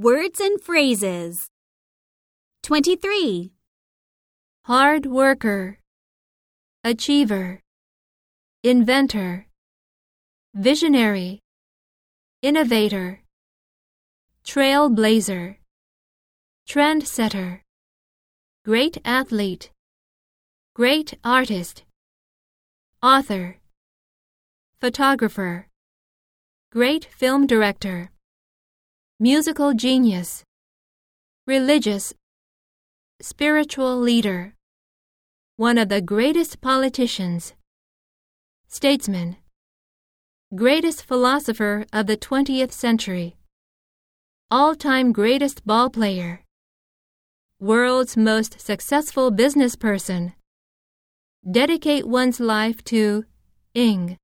Words and phrases. 23. hard worker, achiever, inventor, visionary, innovator, trailblazer, trendsetter, great athlete, great artist, author, photographer, great film director, musical genius, religious, spiritual leader, one of the greatest politicians, statesman, greatest philosopher of the 20th century, all time greatest ball player, world's most successful business person. Dedicate one's life to ing.